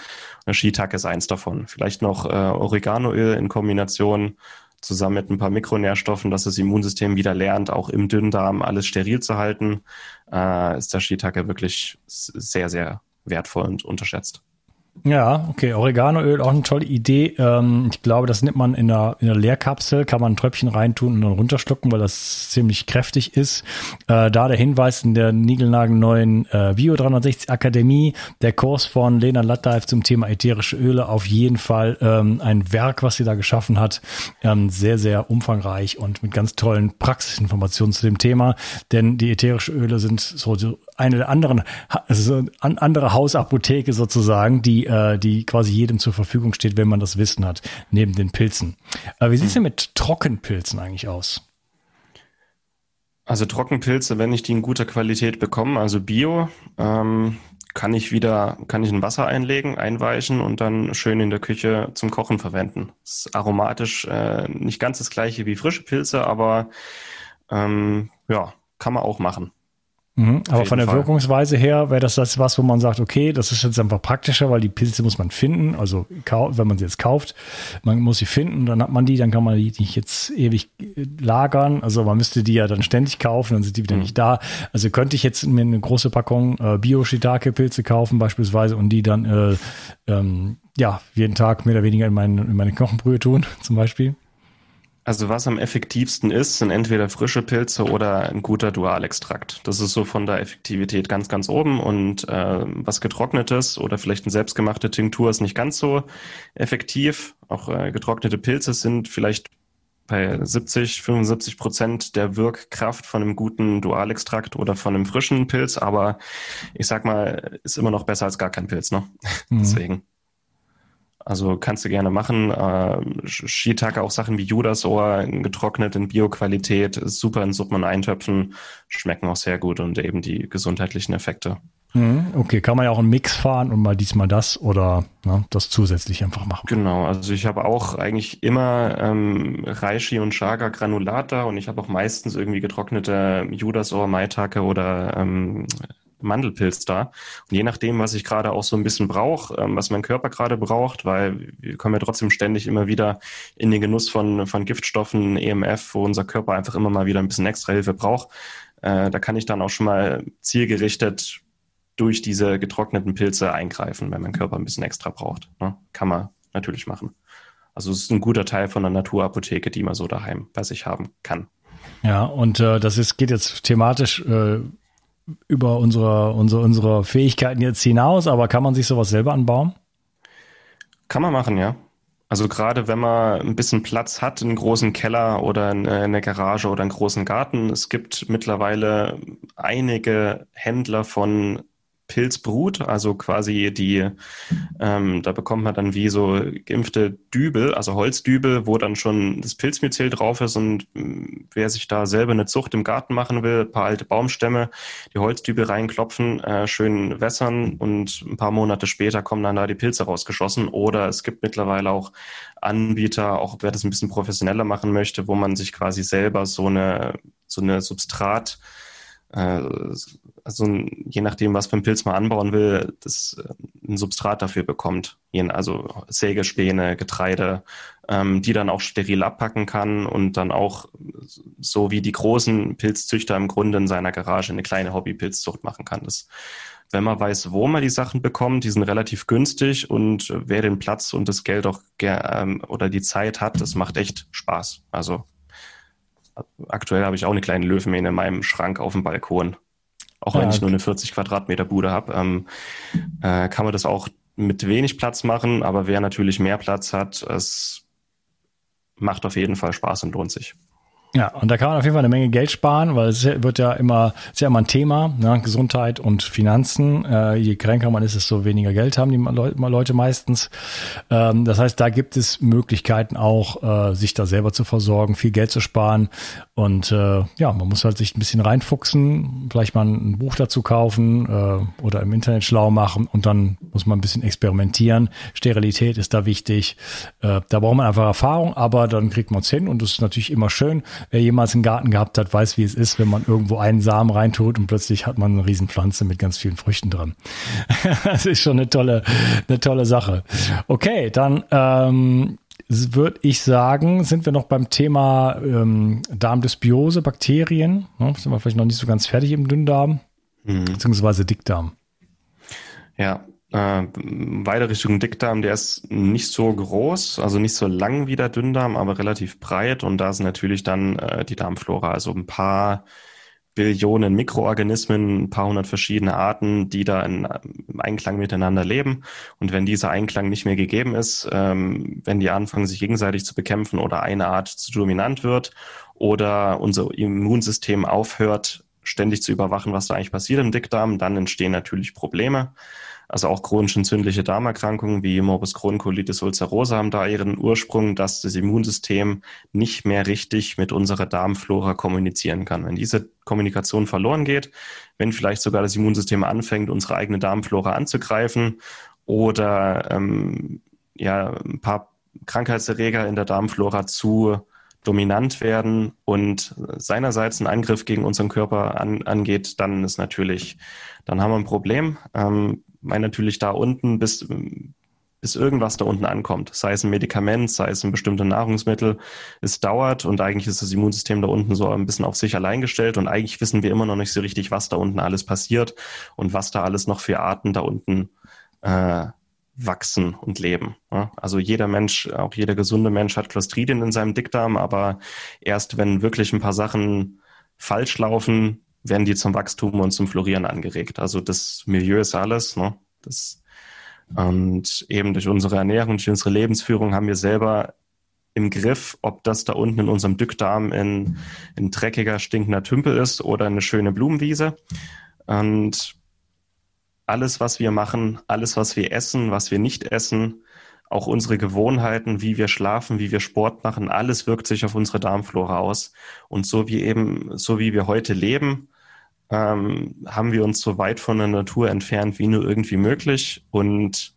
Shiitake ist eins davon. Vielleicht noch äh, Oreganoöl in Kombination zusammen mit ein paar Mikronährstoffen, dass das Immunsystem wieder lernt, auch im Dünndarm alles steril zu halten, äh, ist der Shiitake wirklich sehr, sehr wertvoll und unterschätzt. Ja, okay. Oreganoöl, auch eine tolle Idee. Ähm, ich glaube, das nimmt man in der, in der Leerkapsel, kann man ein Tröpfchen reintun und dann runterschlucken, weil das ziemlich kräftig ist. Äh, da der Hinweis in der niegelnagelneuen äh, Bio 360 Akademie, der Kurs von Lena Latteif zum Thema ätherische Öle, auf jeden Fall ähm, ein Werk, was sie da geschaffen hat. Ähm, sehr, sehr umfangreich und mit ganz tollen Praxisinformationen zu dem Thema. Denn die ätherischen Öle sind so eine der anderen, also an, andere Hausapotheke sozusagen, die, äh, die quasi jedem zur Verfügung steht, wenn man das Wissen hat, neben den Pilzen. Äh, wie sieht es denn mit Trockenpilzen eigentlich aus? Also Trockenpilze, wenn ich die in guter Qualität bekomme, also Bio, ähm, kann ich wieder, kann ich ein Wasser einlegen, einweichen und dann schön in der Küche zum Kochen verwenden. Das ist aromatisch äh, nicht ganz das gleiche wie frische Pilze, aber ähm, ja, kann man auch machen. Mhm, aber von der Fall. Wirkungsweise her wäre das das was, wo man sagt, okay, das ist jetzt einfach praktischer, weil die Pilze muss man finden. Also wenn man sie jetzt kauft, man muss sie finden, dann hat man die, dann kann man die nicht jetzt ewig äh, lagern. Also man müsste die ja dann ständig kaufen, dann sind die wieder mhm. nicht da. Also könnte ich jetzt mir eine große Packung äh, Bio-Shiitake-Pilze kaufen beispielsweise und die dann äh, ähm, ja jeden Tag mehr oder weniger in, mein, in meine Knochenbrühe tun, zum Beispiel. Also was am effektivsten ist, sind entweder frische Pilze oder ein guter Dualextrakt. Das ist so von der Effektivität ganz, ganz oben. Und äh, was getrocknetes oder vielleicht eine selbstgemachte Tinktur ist nicht ganz so effektiv. Auch äh, getrocknete Pilze sind vielleicht bei 70, 75 Prozent der Wirkkraft von einem guten Dualextrakt oder von einem frischen Pilz. Aber ich sag mal, ist immer noch besser als gar kein Pilz. Ne? Mhm. Deswegen. Also kannst du gerne machen. Äh, Shiitake, auch Sachen wie Judasohr, getrocknet in Bioqualität, super in Suppen und Eintöpfen, schmecken auch sehr gut und eben die gesundheitlichen Effekte. Mhm, okay, kann man ja auch einen Mix fahren und mal diesmal das oder ne, das zusätzlich einfach machen. Genau, also ich habe auch eigentlich immer ähm, Reishi und Chaga Granulat da und ich habe auch meistens irgendwie getrocknete Judasohr, Maitake oder ähm, Mandelpilz da. Und je nachdem, was ich gerade auch so ein bisschen brauche, ähm, was mein Körper gerade braucht, weil wir kommen ja trotzdem ständig immer wieder in den Genuss von, von Giftstoffen, EMF, wo unser Körper einfach immer mal wieder ein bisschen extra Hilfe braucht. Äh, da kann ich dann auch schon mal zielgerichtet durch diese getrockneten Pilze eingreifen, wenn mein Körper ein bisschen extra braucht. Ne? Kann man natürlich machen. Also es ist ein guter Teil von der Naturapotheke, die man so daheim bei sich haben kann. Ja, und äh, das ist, geht jetzt thematisch äh, über unsere, unsere, unsere Fähigkeiten jetzt hinaus, aber kann man sich sowas selber anbauen? Kann man machen, ja. Also gerade wenn man ein bisschen Platz hat, einen großen Keller oder eine Garage oder einen großen Garten. Es gibt mittlerweile einige Händler von Pilzbrut, also quasi die, ähm, da bekommt man dann wie so geimpfte Dübel, also Holzdübel, wo dann schon das Pilzmyzel drauf ist und äh, wer sich da selber eine Zucht im Garten machen will, ein paar alte Baumstämme, die Holzdübel reinklopfen, äh, schön wässern und ein paar Monate später kommen dann da die Pilze rausgeschossen. Oder es gibt mittlerweile auch Anbieter, auch wer das ein bisschen professioneller machen möchte, wo man sich quasi selber so eine, so eine Substrat äh, also je nachdem, was für ein Pilz man anbauen will, das äh, ein Substrat dafür bekommt. Also Sägespäne, Getreide, ähm, die dann auch steril abpacken kann und dann auch so wie die großen Pilzzüchter im Grunde in seiner Garage eine kleine Hobbypilzzucht machen kann. Das, wenn man weiß, wo man die Sachen bekommt, die sind relativ günstig und wer den Platz und das Geld auch ähm, oder die Zeit hat, das macht echt Spaß. Also aktuell habe ich auch eine kleine Löwenmähne in meinem Schrank auf dem Balkon. Auch ja, wenn ich nur eine 40 Quadratmeter Bude habe, ähm, äh, kann man das auch mit wenig Platz machen, aber wer natürlich mehr Platz hat, es macht auf jeden Fall Spaß und lohnt sich. Ja, und da kann man auf jeden Fall eine Menge Geld sparen, weil es wird ja immer, ist ja immer ein Thema, ne? Gesundheit und Finanzen. Äh, je kränker man ist, desto weniger Geld haben die Leute meistens. Ähm, das heißt, da gibt es Möglichkeiten auch, äh, sich da selber zu versorgen, viel Geld zu sparen. Und äh, ja, man muss halt sich ein bisschen reinfuchsen, vielleicht mal ein Buch dazu kaufen äh, oder im Internet schlau machen und dann muss man ein bisschen experimentieren. Sterilität ist da wichtig. Äh, da braucht man einfach Erfahrung, aber dann kriegt man es hin und das ist natürlich immer schön Wer jemals einen Garten gehabt hat, weiß, wie es ist, wenn man irgendwo einen Samen reintut und plötzlich hat man eine Riesenpflanze mit ganz vielen Früchten drin. das ist schon eine tolle, eine tolle Sache. Okay, dann ähm, würde ich sagen, sind wir noch beim Thema ähm, Darmdysbiose, Bakterien. Ne, sind wir vielleicht noch nicht so ganz fertig im Dünndarm, mhm. beziehungsweise Dickdarm. Ja, äh, weiter Richtung Dickdarm, der ist nicht so groß, also nicht so lang wie der Dünndarm, aber relativ breit. Und da sind natürlich dann äh, die Darmflora, also ein paar Billionen Mikroorganismen, ein paar hundert verschiedene Arten, die da in, im Einklang miteinander leben. Und wenn dieser Einklang nicht mehr gegeben ist, ähm, wenn die anfangen, sich gegenseitig zu bekämpfen oder eine Art zu dominant wird oder unser Immunsystem aufhört, ständig zu überwachen, was da eigentlich passiert im Dickdarm, dann entstehen natürlich Probleme. Also auch chronisch entzündliche Darmerkrankungen wie Morbus Crohn, Colitis ulcerosa haben da ihren Ursprung, dass das Immunsystem nicht mehr richtig mit unserer Darmflora kommunizieren kann. Wenn diese Kommunikation verloren geht, wenn vielleicht sogar das Immunsystem anfängt, unsere eigene Darmflora anzugreifen oder ähm, ja, ein paar Krankheitserreger in der Darmflora zu dominant werden und seinerseits ein Angriff gegen unseren Körper an, angeht, dann ist natürlich, dann haben wir ein Problem. Ähm, weil natürlich da unten bis, bis irgendwas da unten ankommt, sei es ein Medikament, sei es ein bestimmtes Nahrungsmittel, es dauert und eigentlich ist das Immunsystem da unten so ein bisschen auf sich allein gestellt und eigentlich wissen wir immer noch nicht so richtig, was da unten alles passiert und was da alles noch für Arten da unten äh, wachsen und leben. Also jeder Mensch, auch jeder gesunde Mensch hat Clostridien in seinem Dickdarm, aber erst wenn wirklich ein paar Sachen falsch laufen, werden die zum Wachstum und zum Florieren angeregt. Also das Milieu ist alles. Ne? Das, und eben durch unsere Ernährung, durch unsere Lebensführung haben wir selber im Griff, ob das da unten in unserem Dückdarm ein, ein dreckiger, stinkender Tümpel ist oder eine schöne Blumenwiese. Und alles, was wir machen, alles, was wir essen, was wir nicht essen, auch unsere Gewohnheiten, wie wir schlafen, wie wir Sport machen, alles wirkt sich auf unsere Darmflora aus. Und so wie eben, so wie wir heute leben, ähm, haben wir uns so weit von der Natur entfernt wie nur irgendwie möglich. Und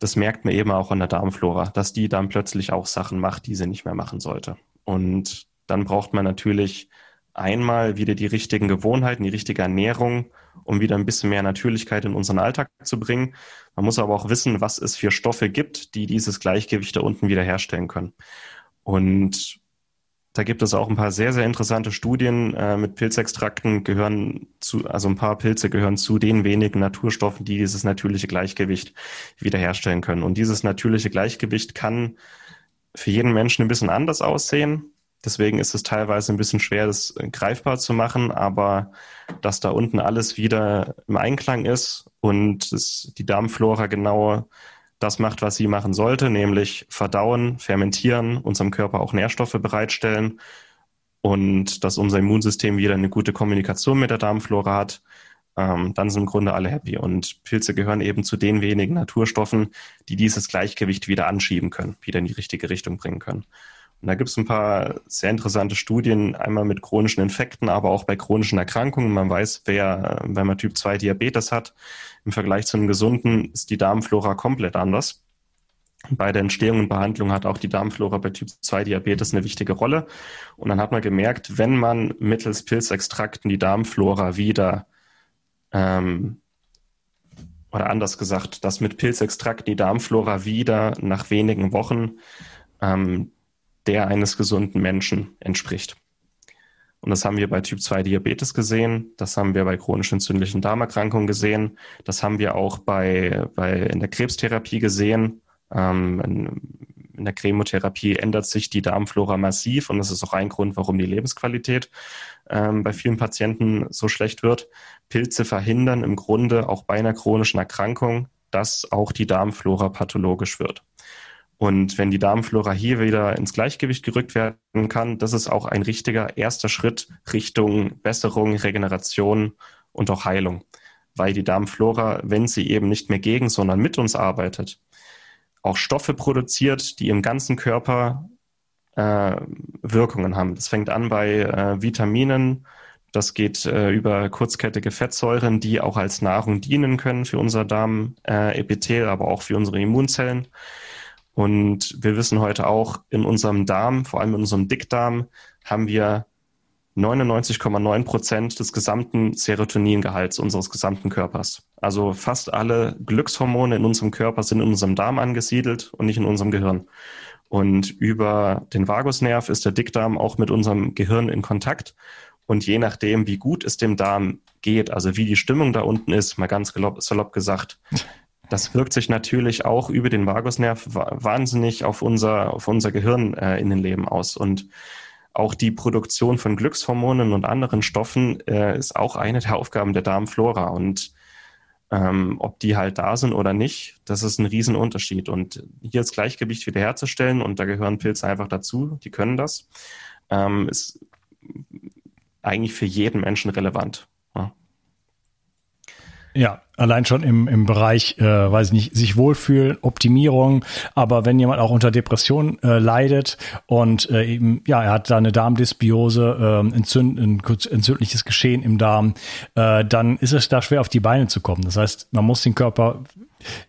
das merkt man eben auch an der Darmflora, dass die dann plötzlich auch Sachen macht, die sie nicht mehr machen sollte. Und dann braucht man natürlich einmal wieder die richtigen Gewohnheiten, die richtige Ernährung, um wieder ein bisschen mehr Natürlichkeit in unseren Alltag zu bringen. Man muss aber auch wissen, was es für Stoffe gibt, die dieses Gleichgewicht da unten wiederherstellen können. Und da gibt es auch ein paar sehr, sehr interessante Studien äh, mit Pilzextrakten gehören zu, also ein paar Pilze gehören zu den wenigen Naturstoffen, die dieses natürliche Gleichgewicht wiederherstellen können. Und dieses natürliche Gleichgewicht kann für jeden Menschen ein bisschen anders aussehen. Deswegen ist es teilweise ein bisschen schwer, das greifbar zu machen, aber dass da unten alles wieder im Einklang ist und die Darmflora genau das macht, was sie machen sollte, nämlich verdauen, fermentieren, unserem Körper auch Nährstoffe bereitstellen und dass unser Immunsystem wieder eine gute Kommunikation mit der Darmflora hat, ähm, dann sind im Grunde alle happy. Und Pilze gehören eben zu den wenigen Naturstoffen, die dieses Gleichgewicht wieder anschieben können, wieder in die richtige Richtung bringen können. Und da gibt es ein paar sehr interessante Studien, einmal mit chronischen Infekten, aber auch bei chronischen Erkrankungen. Man weiß, wer, wenn man Typ 2 Diabetes hat, im Vergleich zu einem gesunden ist die Darmflora komplett anders. Bei der Entstehung und Behandlung hat auch die Darmflora bei Typ 2 Diabetes eine wichtige Rolle. Und dann hat man gemerkt, wenn man mittels Pilzextrakten die Darmflora wieder ähm, oder anders gesagt, dass mit Pilzextrakt die Darmflora wieder nach wenigen Wochen ähm, der eines gesunden Menschen entspricht. Und das haben wir bei Typ 2 Diabetes gesehen, das haben wir bei chronisch entzündlichen Darmerkrankungen gesehen, das haben wir auch bei, bei in der Krebstherapie gesehen. Ähm, in, in der Chemotherapie ändert sich die Darmflora massiv und das ist auch ein Grund, warum die Lebensqualität ähm, bei vielen Patienten so schlecht wird. Pilze verhindern im Grunde auch bei einer chronischen Erkrankung, dass auch die Darmflora pathologisch wird. Und wenn die Darmflora hier wieder ins Gleichgewicht gerückt werden kann, das ist auch ein richtiger erster Schritt Richtung Besserung, Regeneration und auch Heilung. Weil die Darmflora, wenn sie eben nicht mehr gegen, sondern mit uns arbeitet, auch Stoffe produziert, die im ganzen Körper äh, Wirkungen haben. Das fängt an bei äh, Vitaminen, das geht äh, über kurzkettige Fettsäuren, die auch als Nahrung dienen können für unser Darmepithel, aber auch für unsere Immunzellen. Und wir wissen heute auch, in unserem Darm, vor allem in unserem Dickdarm, haben wir 99,9 Prozent des gesamten Serotoningehalts unseres gesamten Körpers. Also fast alle Glückshormone in unserem Körper sind in unserem Darm angesiedelt und nicht in unserem Gehirn. Und über den Vagusnerv ist der Dickdarm auch mit unserem Gehirn in Kontakt. Und je nachdem, wie gut es dem Darm geht, also wie die Stimmung da unten ist, mal ganz salopp gesagt, das wirkt sich natürlich auch über den Vagusnerv wahnsinnig auf unser, auf unser Gehirn äh, in den Leben aus. Und auch die Produktion von Glückshormonen und anderen Stoffen äh, ist auch eine der Aufgaben der Darmflora. Und ähm, ob die halt da sind oder nicht, das ist ein Riesenunterschied. Und hier das Gleichgewicht wiederherzustellen, und da gehören Pilze einfach dazu, die können das, ähm, ist eigentlich für jeden Menschen relevant. Ja, allein schon im, im Bereich, äh, weiß ich nicht, sich wohlfühlen, Optimierung. Aber wenn jemand auch unter Depression äh, leidet und äh, eben, ja, er hat da eine Darmdysbiose, äh, entzünd, ein entzündliches Geschehen im Darm, äh, dann ist es da schwer auf die Beine zu kommen. Das heißt, man muss den Körper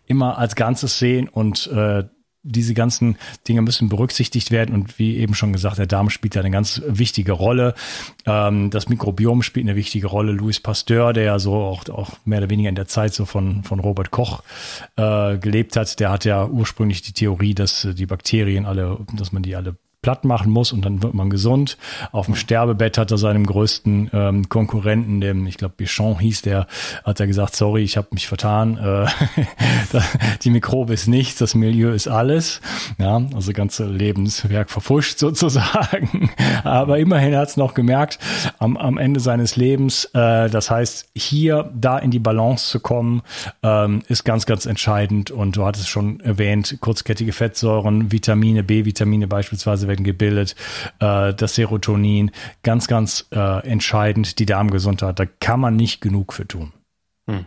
immer als Ganzes sehen und äh, diese ganzen Dinge müssen berücksichtigt werden und wie eben schon gesagt, der Darm spielt ja eine ganz wichtige Rolle. Ähm, das Mikrobiom spielt eine wichtige Rolle. Louis Pasteur, der ja so auch, auch mehr oder weniger in der Zeit so von, von Robert Koch äh, gelebt hat, der hat ja ursprünglich die Theorie, dass die Bakterien alle, dass man die alle platt machen muss und dann wird man gesund. Auf dem Sterbebett hat er seinem größten ähm, Konkurrenten, dem, ich glaube, Bichon hieß der, hat er gesagt, sorry, ich habe mich vertan. Äh, die Mikrobe ist nichts, das Milieu ist alles. Ja, also ganze Lebenswerk verfuscht sozusagen. Aber immerhin hat es noch gemerkt, am, am Ende seines Lebens, äh, das heißt, hier da in die Balance zu kommen, ähm, ist ganz, ganz entscheidend. Und du hattest schon erwähnt, kurzkettige Fettsäuren, Vitamine, B-Vitamine beispielsweise, werden gebildet, äh, das Serotonin, ganz, ganz äh, entscheidend, die Darmgesundheit. Da kann man nicht genug für tun. Hm.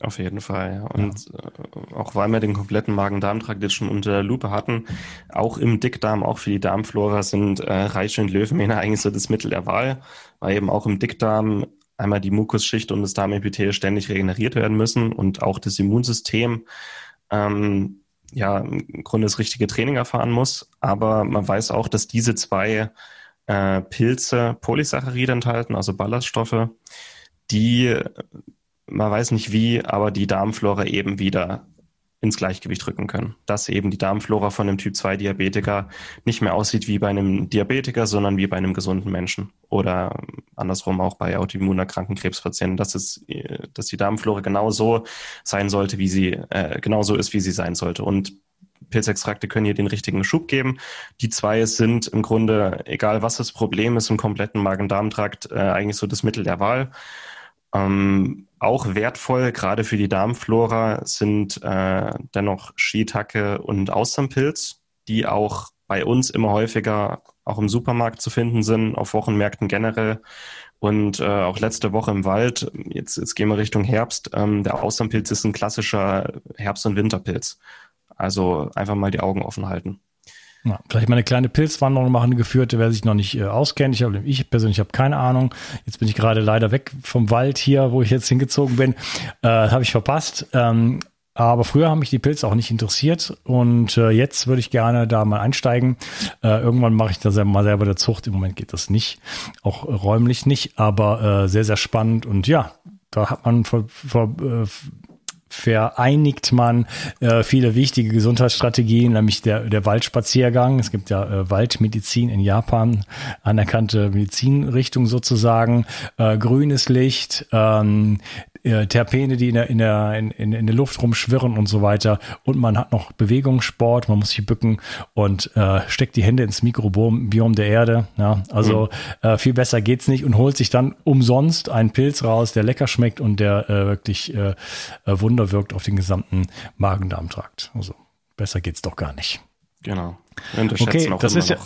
Auf jeden Fall. Und ja. Äh, auch weil wir den kompletten Magen-Darm-Trakt jetzt schon unter der Lupe hatten, auch im Dickdarm, auch für die Darmflora sind äh, Reiche und Löwenmähne eigentlich so das Mittel der Wahl, weil eben auch im Dickdarm einmal die Mukusschicht und das Darmepithel ständig regeneriert werden müssen und auch das Immunsystem ähm, ja im Grunde das richtige Training erfahren muss. Aber man weiß auch, dass diese zwei äh, Pilze Polysaccharide enthalten, also Ballaststoffe, die man weiß nicht wie, aber die Darmflora eben wieder ins Gleichgewicht rücken können. Dass eben die Darmflora von einem Typ 2 Diabetiker nicht mehr aussieht wie bei einem Diabetiker, sondern wie bei einem gesunden Menschen. Oder andersrum auch bei autoimmunerkrankten Krebspatienten, dass es, dass die Darmflora genauso sein sollte, wie sie, äh, genauso ist, wie sie sein sollte. Und Pilzextrakte können hier den richtigen Schub geben. Die zwei sind im Grunde, egal was das Problem ist, im kompletten Magen-Darm-Trakt äh, eigentlich so das Mittel der Wahl. Ähm, auch wertvoll, gerade für die Darmflora, sind äh, dennoch Shiitake und Austernpilz, die auch bei uns immer häufiger auch im Supermarkt zu finden sind, auf Wochenmärkten generell. Und äh, auch letzte Woche im Wald, jetzt, jetzt gehen wir Richtung Herbst, ähm, der Austernpilz ist ein klassischer Herbst- und Winterpilz. Also einfach mal die Augen offen halten. Ja, vielleicht mal eine kleine Pilzwanderung machen, eine geführte, wer sich noch nicht äh, auskennt. Ich, hab, ich persönlich habe keine Ahnung. Jetzt bin ich gerade leider weg vom Wald hier, wo ich jetzt hingezogen bin. Äh, habe ich verpasst. Ähm, aber früher haben mich die Pilze auch nicht interessiert und äh, jetzt würde ich gerne da mal einsteigen. Äh, irgendwann mache ich das ja mal selber der Zucht. Im Moment geht das nicht, auch räumlich nicht, aber äh, sehr, sehr spannend und ja, da hat man vor, äh, vereinigt man äh, viele wichtige Gesundheitsstrategien, nämlich der, der Waldspaziergang. Es gibt ja äh, Waldmedizin in Japan, anerkannte Medizinrichtung sozusagen, äh, grünes Licht, ähm, äh, Terpene, die in der, in, der, in, in der Luft rumschwirren und so weiter. Und man hat noch Bewegungssport, man muss sich bücken und äh, steckt die Hände ins Mikrobiom der Erde. Ja, also mhm. äh, viel besser geht's nicht und holt sich dann umsonst einen Pilz raus, der lecker schmeckt und der äh, wirklich äh, äh Wunder wirkt auf den gesamten Magen-Darm-Trakt. Also besser geht's doch gar nicht. Genau. Okay, das ist ja,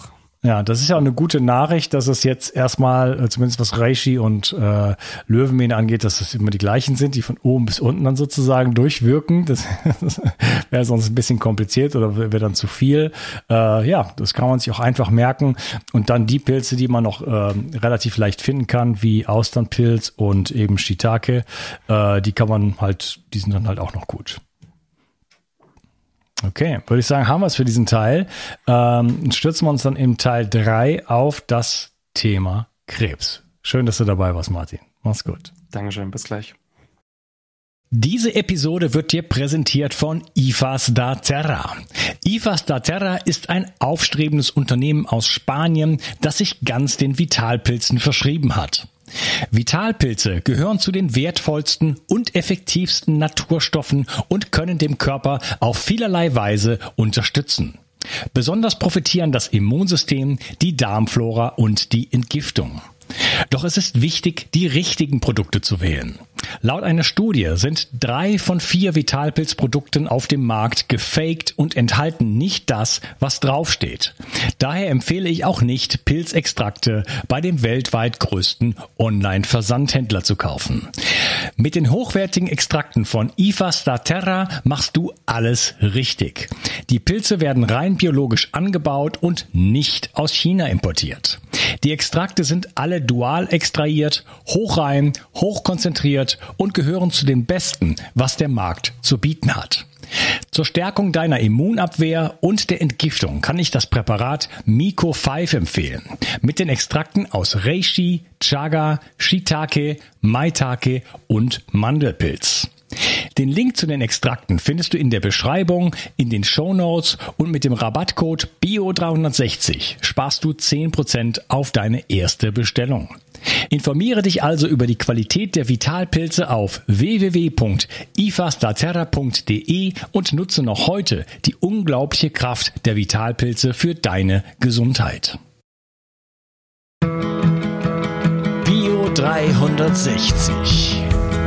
ja, das ist ja auch eine gute Nachricht, dass es jetzt erstmal, äh, zumindest was Reishi und äh, Löwenmähne angeht, dass es immer die gleichen sind, die von oben bis unten dann sozusagen durchwirken. Das, das wäre sonst ein bisschen kompliziert oder wäre dann zu viel. Äh, ja, das kann man sich auch einfach merken. Und dann die Pilze, die man noch äh, relativ leicht finden kann, wie Austernpilz und eben Shiitake, äh, die kann man halt, die sind dann halt auch noch gut. Okay, würde ich sagen, haben wir es für diesen Teil. Ähm, stürzen wir uns dann im Teil 3 auf das Thema Krebs. Schön, dass du dabei warst, Martin. Mach's gut. Dankeschön, bis gleich. Diese Episode wird dir präsentiert von IFAS da Terra. IFAS da Terra ist ein aufstrebendes Unternehmen aus Spanien, das sich ganz den Vitalpilzen verschrieben hat. Vitalpilze gehören zu den wertvollsten und effektivsten Naturstoffen und können dem Körper auf vielerlei Weise unterstützen. Besonders profitieren das Immunsystem, die Darmflora und die Entgiftung. Doch es ist wichtig, die richtigen Produkte zu wählen. Laut einer Studie sind drei von vier Vitalpilzprodukten auf dem Markt gefaked und enthalten nicht das, was draufsteht. Daher empfehle ich auch nicht, Pilzextrakte bei dem weltweit größten Online-Versandhändler zu kaufen. Mit den hochwertigen Extrakten von IFA Staterra machst du alles richtig. Die Pilze werden rein biologisch angebaut und nicht aus China importiert. Die Extrakte sind alle dual extrahiert, hochrein, hochkonzentriert und gehören zu den besten, was der Markt zu bieten hat. Zur Stärkung deiner Immunabwehr und der Entgiftung kann ich das Präparat Miko 5 empfehlen. Mit den Extrakten aus Reishi, Chaga, Shiitake, Maitake und Mandelpilz. Den Link zu den Extrakten findest du in der Beschreibung, in den Show Notes und mit dem Rabattcode BIO360 sparst du 10% auf deine erste Bestellung. Informiere dich also über die Qualität der Vitalpilze auf www.ifastaterra.de und nutze noch heute die unglaubliche Kraft der Vitalpilze für deine Gesundheit. Bio 360